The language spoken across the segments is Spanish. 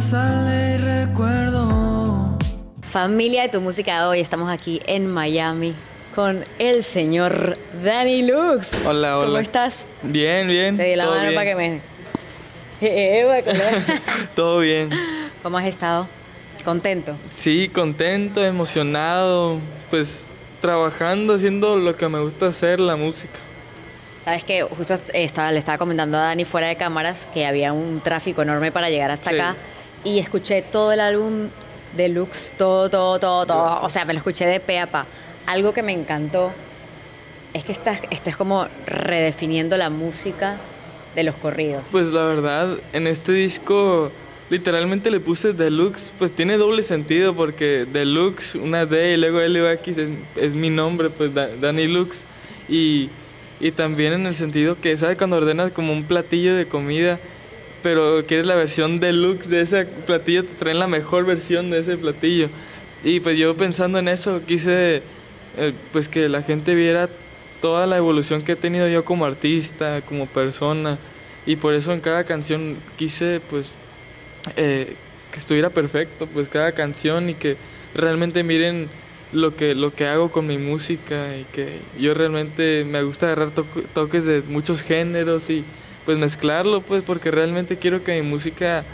sale y recuerdo. Familia de tu música hoy, estamos aquí en Miami con el señor Danny Lux. Hola, hola. ¿Cómo estás? Bien, bien. Te di la todo mano bien. para que me... Todo bien. ¿Cómo has estado? ¿Contento? Sí, contento, emocionado, pues trabajando, haciendo lo que me gusta hacer, la música. Sabes que justo estaba, le estaba comentando a Dani fuera de cámaras que había un tráfico enorme para llegar hasta Sí. acá y escuché todo el álbum de Lux, todo, todo, todo, todo. O sea, me lo escuché de pe a pa. Algo que me encantó es que estás, estás como redefiniendo la música de los corridos. Pues la verdad, en este disco literalmente le puse Deluxe, pues tiene doble sentido porque Deluxe, una D y luego LUX es, es mi nombre, pues Da- Danny Lux. Y, y también en el sentido que, ¿sabes? Cuando ordenas como un platillo de comida, pero quieres la versión deluxe de ese platillo, te traen la mejor versión de ese platillo. Y pues yo pensando en eso, quise eh, pues que la gente viera toda la evolución que he tenido yo como artista, como persona. Y por eso en cada canción quise pues eh, que estuviera perfecto, pues cada canción y que realmente miren lo que, lo que hago con mi música y que yo realmente me gusta agarrar to- toques de muchos géneros y pues mezclarlo pues porque realmente quiero que mi música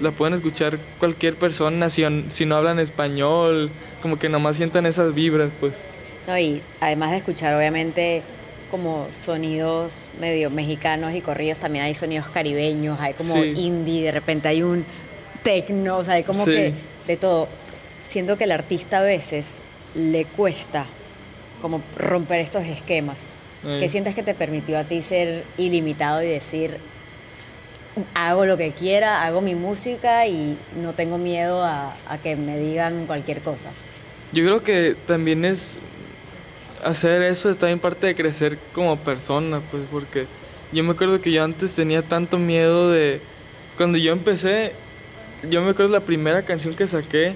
la puedan escuchar cualquier persona si, si no hablan español, como que nomás sientan esas vibras pues. ¿no? Y además de escuchar, obviamente, como sonidos medio mexicanos y corridos, también hay sonidos caribeños, hay como Sí. indie, de repente hay un techno, o sea, hay como Sí. que de todo. Siento que el artista a veces le cuesta como romper estos esquemas. Ay. ¿Qué sientes que te permitió a ti ser ilimitado y decir, hago lo que quiera, hago mi música y no tengo miedo a, a que me digan cualquier cosa? Yo creo que también es hacer eso es también parte de crecer como persona, pues porque yo me acuerdo que yo antes tenía tanto miedo de cuando yo empecé, yo me acuerdo la primera canción que saqué,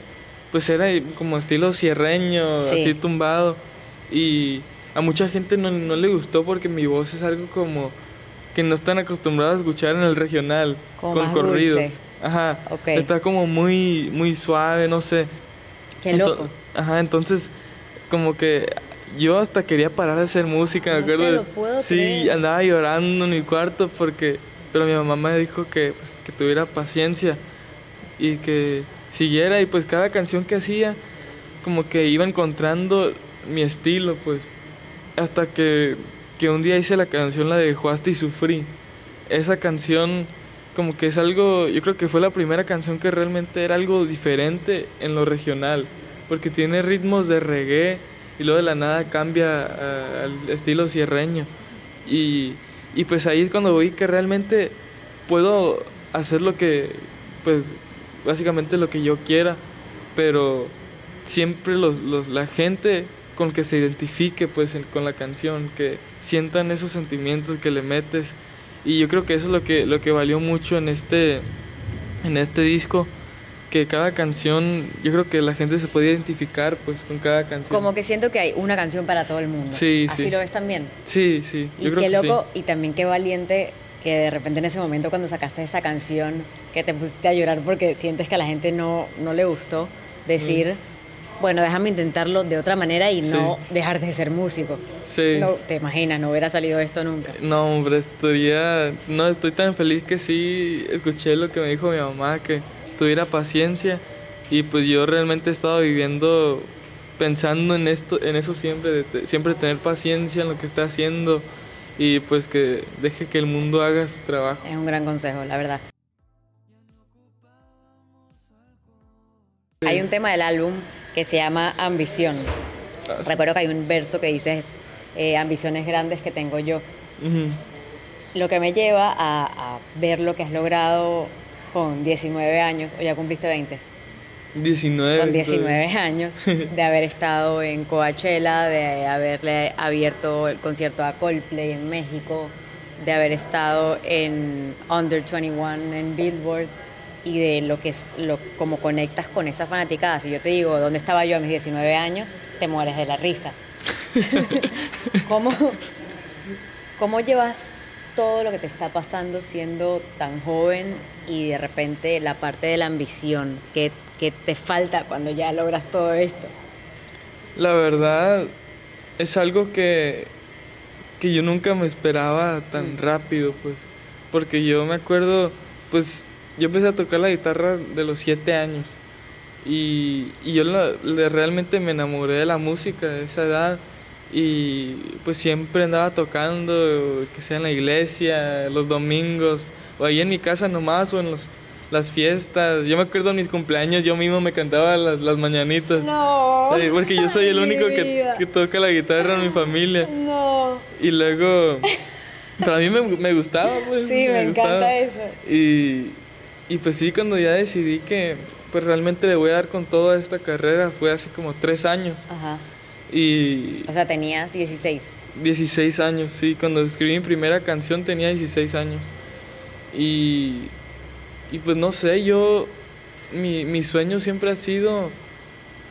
pues era como estilo cierreño, Sí. así tumbado y a mucha gente no, no le gustó porque mi voz es algo como que no están acostumbrados a escuchar en el regional Como con más corridos. dulce. Ajá. Ok. Está como muy muy suave, no sé. Qué Ento- loco. Ajá, entonces como que yo hasta quería parar de hacer música, me No te acuerdo. lo puedo sí, creer. andaba llorando en mi cuarto porque pero mi mamá me dijo que pues, que tuviera paciencia y que siguiera y pues cada canción que hacía como que iba encontrando mi estilo, pues hasta que que un día hice la canción la de Juaste y sufrí. Esa canción como que es algo, yo creo que fue la primera canción que realmente era algo diferente en lo regional, porque tiene ritmos de reggae y luego de la nada cambia al estilo cierreño. Y, y pues ahí es cuando vi que realmente puedo hacer lo que, pues básicamente lo que yo quiera, pero siempre los, los, la gente con que se identifique pues con la canción, que sientan esos sentimientos que le metes y yo creo que eso es lo que lo que valió mucho en este en este disco que cada canción yo creo que la gente se puede identificar pues con cada canción. Como que siento que hay una canción para todo el mundo. Sí, Así sí. lo ves también. Sí, sí, Y creo qué que loco y también qué valiente que de repente en ese momento cuando sacaste esa canción que te pusiste a llorar porque sientes que a la gente no, no le gustó, decir, bueno, déjame intentarlo de otra manera y no dejar de ser músico. Sí. No, te imaginas, no hubiera salido esto nunca. No, hombre, estaría... No, estoy tan feliz que sí escuché lo que me dijo mi mamá, que tuviera paciencia. Y pues yo realmente he estado viviendo pensando en esto, en eso siempre, de te- siempre tener paciencia en lo que está haciendo y pues que deje que el mundo haga su trabajo. Es un gran consejo, la verdad. Hay un tema del álbum que se llama Ambición. Ah, sí. Recuerdo que hay un verso que dice eh, ambiciones grandes que tengo yo. Ujú. Lo que me lleva a, a ver lo que has logrado con 19 años, o ya cumpliste 20, 19. con entonces- 19 años de haber estado en Coachella, de haberle abierto el concierto a Coldplay en México, de haber estado en Under 21 en Billboard y de lo que es lo cómo conectas con esa fanaticada. Si yo te digo dónde estaba yo a mis 19 años, te mueres de la risa. ¿Cómo, cómo llevas todo lo que te está pasando siendo tan joven y de repente la parte de la ambición que, que te falta cuando ya logras todo esto? La verdad es algo que, que yo nunca me esperaba tan rápido, pues. Porque yo me acuerdo, pues, yo empecé a tocar la guitarra de los siete años. Y, y yo la- realmente me enamoré de la música de esa edad. Y pues siempre andaba tocando, que sea en la iglesia, los domingos, o ahí en mi casa nomás, o en los, las fiestas. Yo me acuerdo en mis cumpleaños, yo mismo me cantaba las, las mañanitas. No. Porque yo soy el único que, que toca la guitarra en mi familia. No. Y luego, pero a mí me, me gustaba, pues. Sí, me encanta eso. Y, y pues sí, cuando ya decidí que pues realmente le voy a dar con toda esta carrera, fue hace como tres años. Ajá. Y O sea, tenías 16. 16 años, sí. Cuando escribí mi primera canción tenía 16 años. Y, y pues no sé, yo, mi, mi sueño siempre ha sido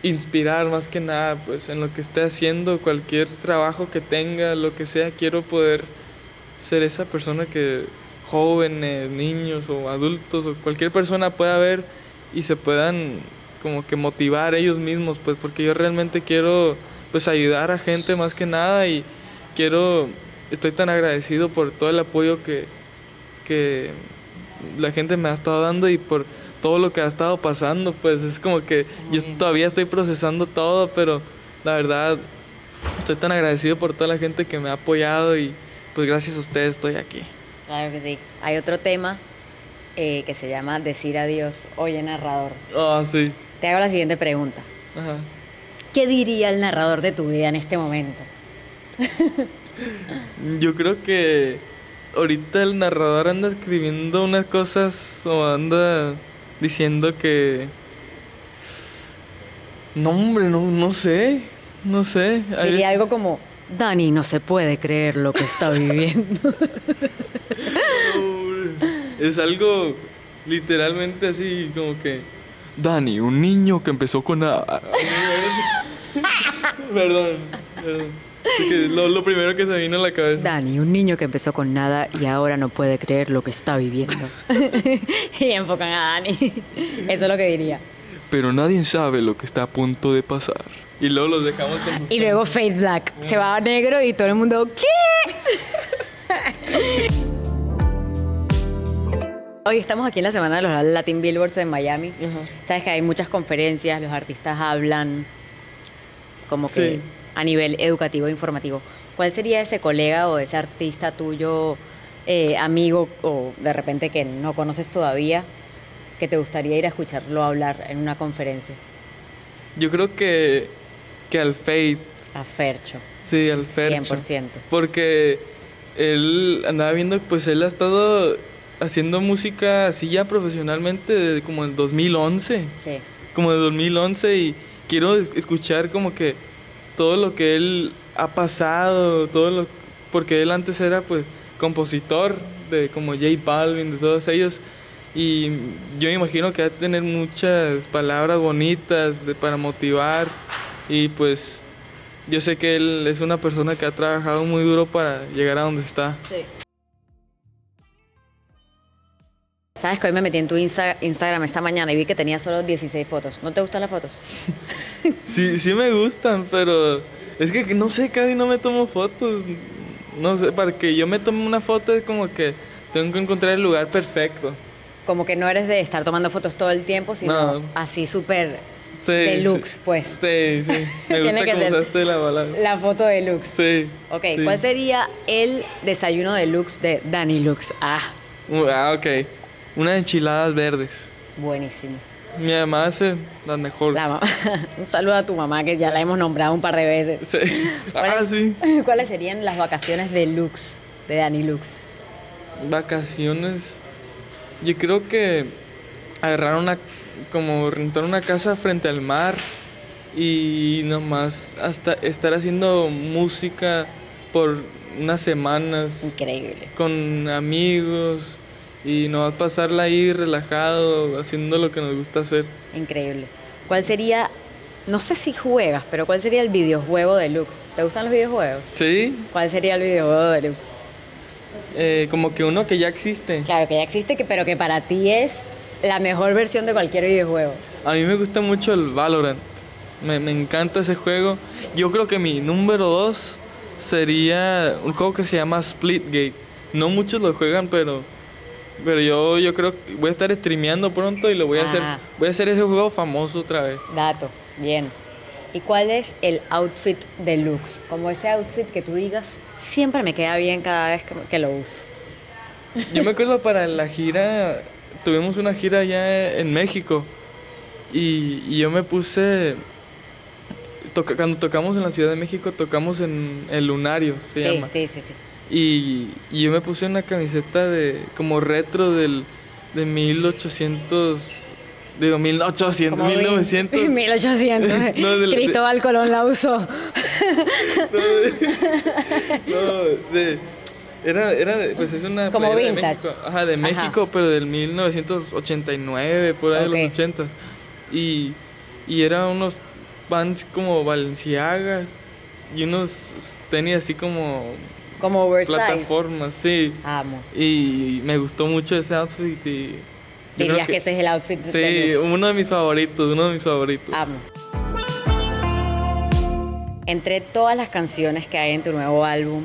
inspirar más que nada, pues en lo que esté haciendo, cualquier trabajo que tenga, lo que sea, quiero poder ser esa persona que jóvenes, niños o adultos o cualquier persona pueda ver y se puedan como que motivar ellos mismos, pues porque yo realmente quiero pues ayudar a gente más que nada y quiero, estoy tan agradecido por todo el apoyo que, que la gente me ha estado dando y por todo lo que ha estado pasando, pues es como que Muy yo bien. todavía estoy procesando todo, pero la verdad estoy tan agradecido por toda la gente que me ha apoyado y pues gracias a ustedes estoy aquí. Claro que sí. Hay otro tema eh, que se llama Decir adiós, oye narrador. Ah, sí. Te hago la siguiente pregunta. Ajá. ¿Qué diría el narrador de tu vida en este momento? Yo creo que ahorita el narrador anda escribiendo unas cosas o anda diciendo que... No, hombre, no, no sé. No sé. Diría veces- algo como, Dani no se puede creer lo que está viviendo. Es algo literalmente así como que... Dani, un niño que empezó con... A... perdón, perdón. Porque lo, lo primero que se vino a la cabeza. Dani, un niño que empezó con nada y ahora no puede creer lo que está viviendo. y enfocan a Dani. Eso es lo que diría. Pero nadie sabe lo que está a punto de pasar. Y luego los dejamos con sus Y luego Fade Black. Se va a negro y todo el mundo, ¿qué? Hoy estamos aquí en la semana de los Latin Billboards en Miami. Sabes que hay muchas conferencias, los artistas hablan como que Sí. a nivel educativo e informativo. ¿Cuál sería ese colega o ese artista tuyo, eh, amigo o de repente que no conoces todavía, que te gustaría ir a escucharlo hablar en una conferencia? Yo creo que, que al Fate, A Fercho. sí, al Fercho. 100%. Porque él andaba viendo, pues él ha estado haciendo música así ya profesionalmente desde como el 2011. Sí. Como de 2011 y quiero es- escuchar como que todo lo que él ha pasado, todo lo... Porque él antes era pues compositor de como J Balvin, de todos ellos. Y yo me imagino que va a tener muchas palabras bonitas de- para motivar. Y pues yo sé que él es una persona que ha trabajado muy duro para llegar a donde está. Sabes que hoy me metí en tu Insta- Instagram esta mañana y vi que tenía solo 16 fotos. ¿No te gustan las fotos? Sí, sí me gustan, pero es que no sé, casi no me tomo fotos. No sé, para que yo me tome una foto es como que tengo que encontrar el lugar perfecto. Como que no eres de estar tomando fotos todo el tiempo, sino No. así súper Sí, deluxe, sí. pues. Sí, sí. Me gusta que usaste la palabra. La foto deluxe. Sí. Ok, sí. ¿cuál sería el desayuno deluxe de Danny Lux? Ah, Uh, Ah, ok. Unas enchiladas verdes. buenísimo. Mi mamá hace las mejores. La mamá. Un saludo a tu mamá que ya la hemos nombrado un par de veces. Sí. Ah, ¿Cuáles- sí. ¿Cuáles serían las vacaciones deluxe de Danny Lux? Vacaciones. Yo creo que agarrar una. Como rentar una casa frente al mar y nomás hasta estar haciendo música por unas semanas Increíble. con amigos y nomás pasarla ahí relajado, haciendo lo que nos gusta hacer. Increíble. ¿Cuál sería, no sé si juegas, pero cuál sería el videojuego deluxe? ¿Te gustan los videojuegos? Sí, ¿Cuál sería el videojuego deluxe? eh, como que uno que ya existe. Claro, que ya existe, que, pero que para ti es la mejor versión de cualquier videojuego. A mí me gusta mucho el Valorant. Me, me encanta ese juego. Yo creo que mi número dos sería un juego que se llama Splitgate. No muchos lo juegan, pero pero yo, yo creo que voy a estar streameando pronto y lo voy a hacer. Voy a hacer ese juego famoso otra vez. Dato, bien. ¿Y cuál es el outfit deluxe? Como ese outfit que tú digas, siempre me queda bien cada vez que, que lo uso. Yo me acuerdo para la gira, tuvimos una gira allá en México y, y yo me puse, toca- cuando tocamos en la Ciudad de México, tocamos en el Lunario, se sí, llama. sí, sí, sí. Y, y yo me puse una camiseta de como retro del, de 1800, digo 1800, Como 1900. 1800. No, de- Cristóbal Colón la usó. No, de. Era, era de- pues es una. Como playera de vintage. México. Ajá, de Ajá. México, pero del 1989, por ahí Ok. de los 80. Y, y era unos pants como Balenciagas y unos tenis así como Como oversize. plataformas, sí. Amo. Y me gustó mucho ese outfit y. Dirías que, ese es el outfit Sí, deluxe. uno de mis favoritos, uno de mis favoritos. Amo. Entre todas las canciones que hay en tu nuevo álbum,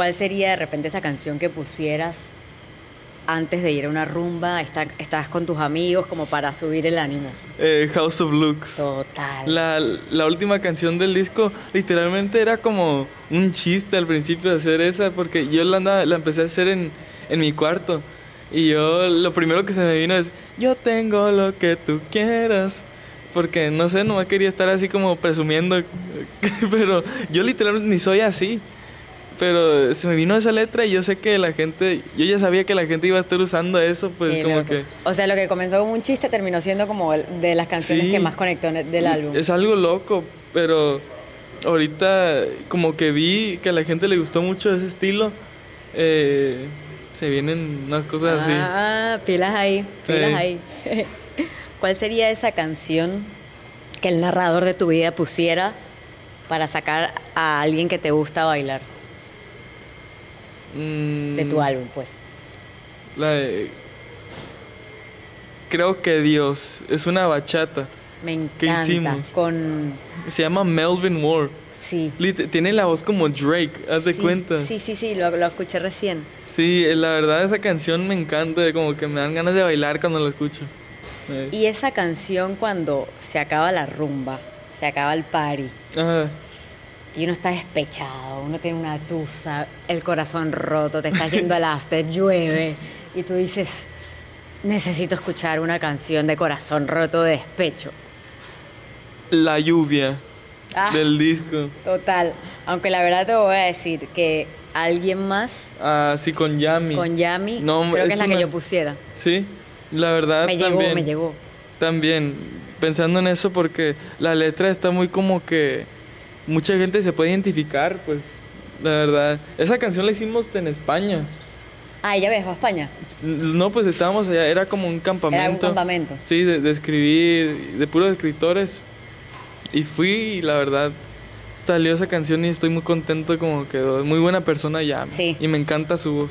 ¿cuál sería de repente esa canción que pusieras antes de ir a una rumba? Está- estás con tus amigos como para subir el ánimo. Eh, House of Lux. Total. La, la última canción del disco literalmente era como un chiste al principio de hacer esa, porque yo la, andaba- la empecé a hacer en, en mi cuarto. Y yo lo primero que se me vino es, yo tengo lo que tú quieras. Porque no sé, nomás quería estar así como presumiendo. Pero yo literalmente ni soy así. Pero se me vino esa letra y yo sé que la gente, yo ya sabía que la gente iba a estar usando eso, pues Qué como loco. que... O sea, lo que comenzó como un chiste terminó siendo como de las canciones Sí. que más conectó del álbum. Es algo loco, pero ahorita como que vi que a la gente le gustó mucho ese estilo. eh, se vienen unas cosas así. Ah, pilas ahí, Sí. pilas ahí. ¿Cuál sería esa canción que el narrador de tu vida pusiera para sacar a alguien que te gusta bailar Mm, de tu álbum, pues? la de- Creo que Dios. Es una bachata. Me ¿Qué encanta. hicimos? Con Se llama Melvin Ward. sí. Tiene la voz como Drake, haz de Sí, cuenta. Sí, sí, sí, lo, lo escuché recién. Sí, eh, la verdad esa canción me encanta, como que me dan ganas de bailar cuando la escucho. Eh, Y esa canción cuando se acaba la rumba, se acaba el party, ajá. Y uno está despechado, uno tiene una tusa, el corazón roto, te estás yendo al after, llueve, y tú dices, necesito escuchar una canción de corazón roto de despecho. La lluvia Ah. del disco. Total, aunque la verdad te voy a decir que alguien más Ah, sí, con Yami. con Yami, No, creo que es la que yo pusiera. Sí, la verdad Me llegó, también. me llegó. También, pensando en eso porque la letra está muy como que mucha gente se puede identificar, pues, la verdad. Esa canción la hicimos en España. Ah, ella viajó a España. No, pues estábamos allá, era como un campamento. Era un campamento. Sí, de, de escribir, de puros escritores. Y fui y la verdad salió esa canción y estoy muy contento como quedó. Muy buena persona ya. Sí. Y me encanta su voz.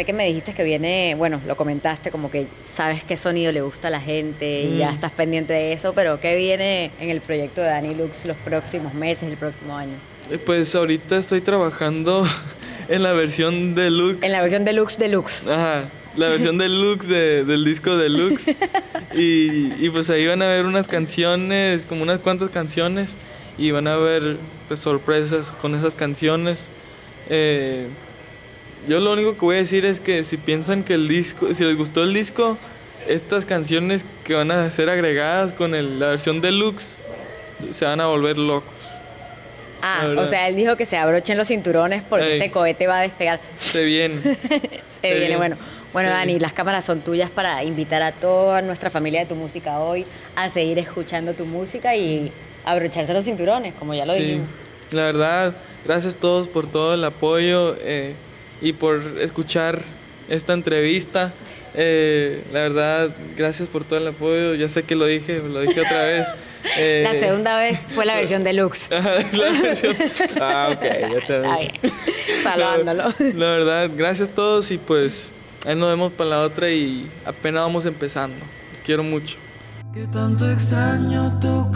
Sé que me dijiste que viene, bueno, lo comentaste como que sabes qué sonido le gusta a la gente y ya Mm. estás pendiente de eso, pero ¿qué viene en el proyecto de Dani Lux los próximos meses, el próximo año? Eh, Pues ahorita estoy trabajando en la versión deluxe. En la versión deluxe deluxe. Ajá, la versión deluxe de- del disco deluxe. Y, y pues ahí van a ver unas canciones, como unas cuantas canciones, y van a ver pues, sorpresas con esas canciones. Eh, yo lo único que voy a decir es que si piensan que el disco, si les gustó el disco, estas canciones que van a ser agregadas con el- la versión deluxe se van a volver locos. Ah, o sea, él dijo que se abrochen los cinturones porque Ey. este cohete va a despegar. Se viene. Se viene, bueno. Bueno, Sí. Dani, las cámaras son tuyas para invitar a toda nuestra familia de tu música hoy a seguir escuchando tu música y abrocharse los cinturones, como ya lo Sí, dijimos. la verdad, gracias a todos por todo el apoyo eh, y por escuchar esta entrevista. Eh, la verdad, gracias por todo el apoyo. Ya sé que lo dije, lo dije otra vez. Eh, La segunda vez fue la versión deluxe. la versión- Ah, ok, ya te Está bien. Salvándolo. La verdad, gracias a todos y pues ahí nos vemos para la otra y apenas vamos empezando. Te quiero mucho. Que tanto extraño tu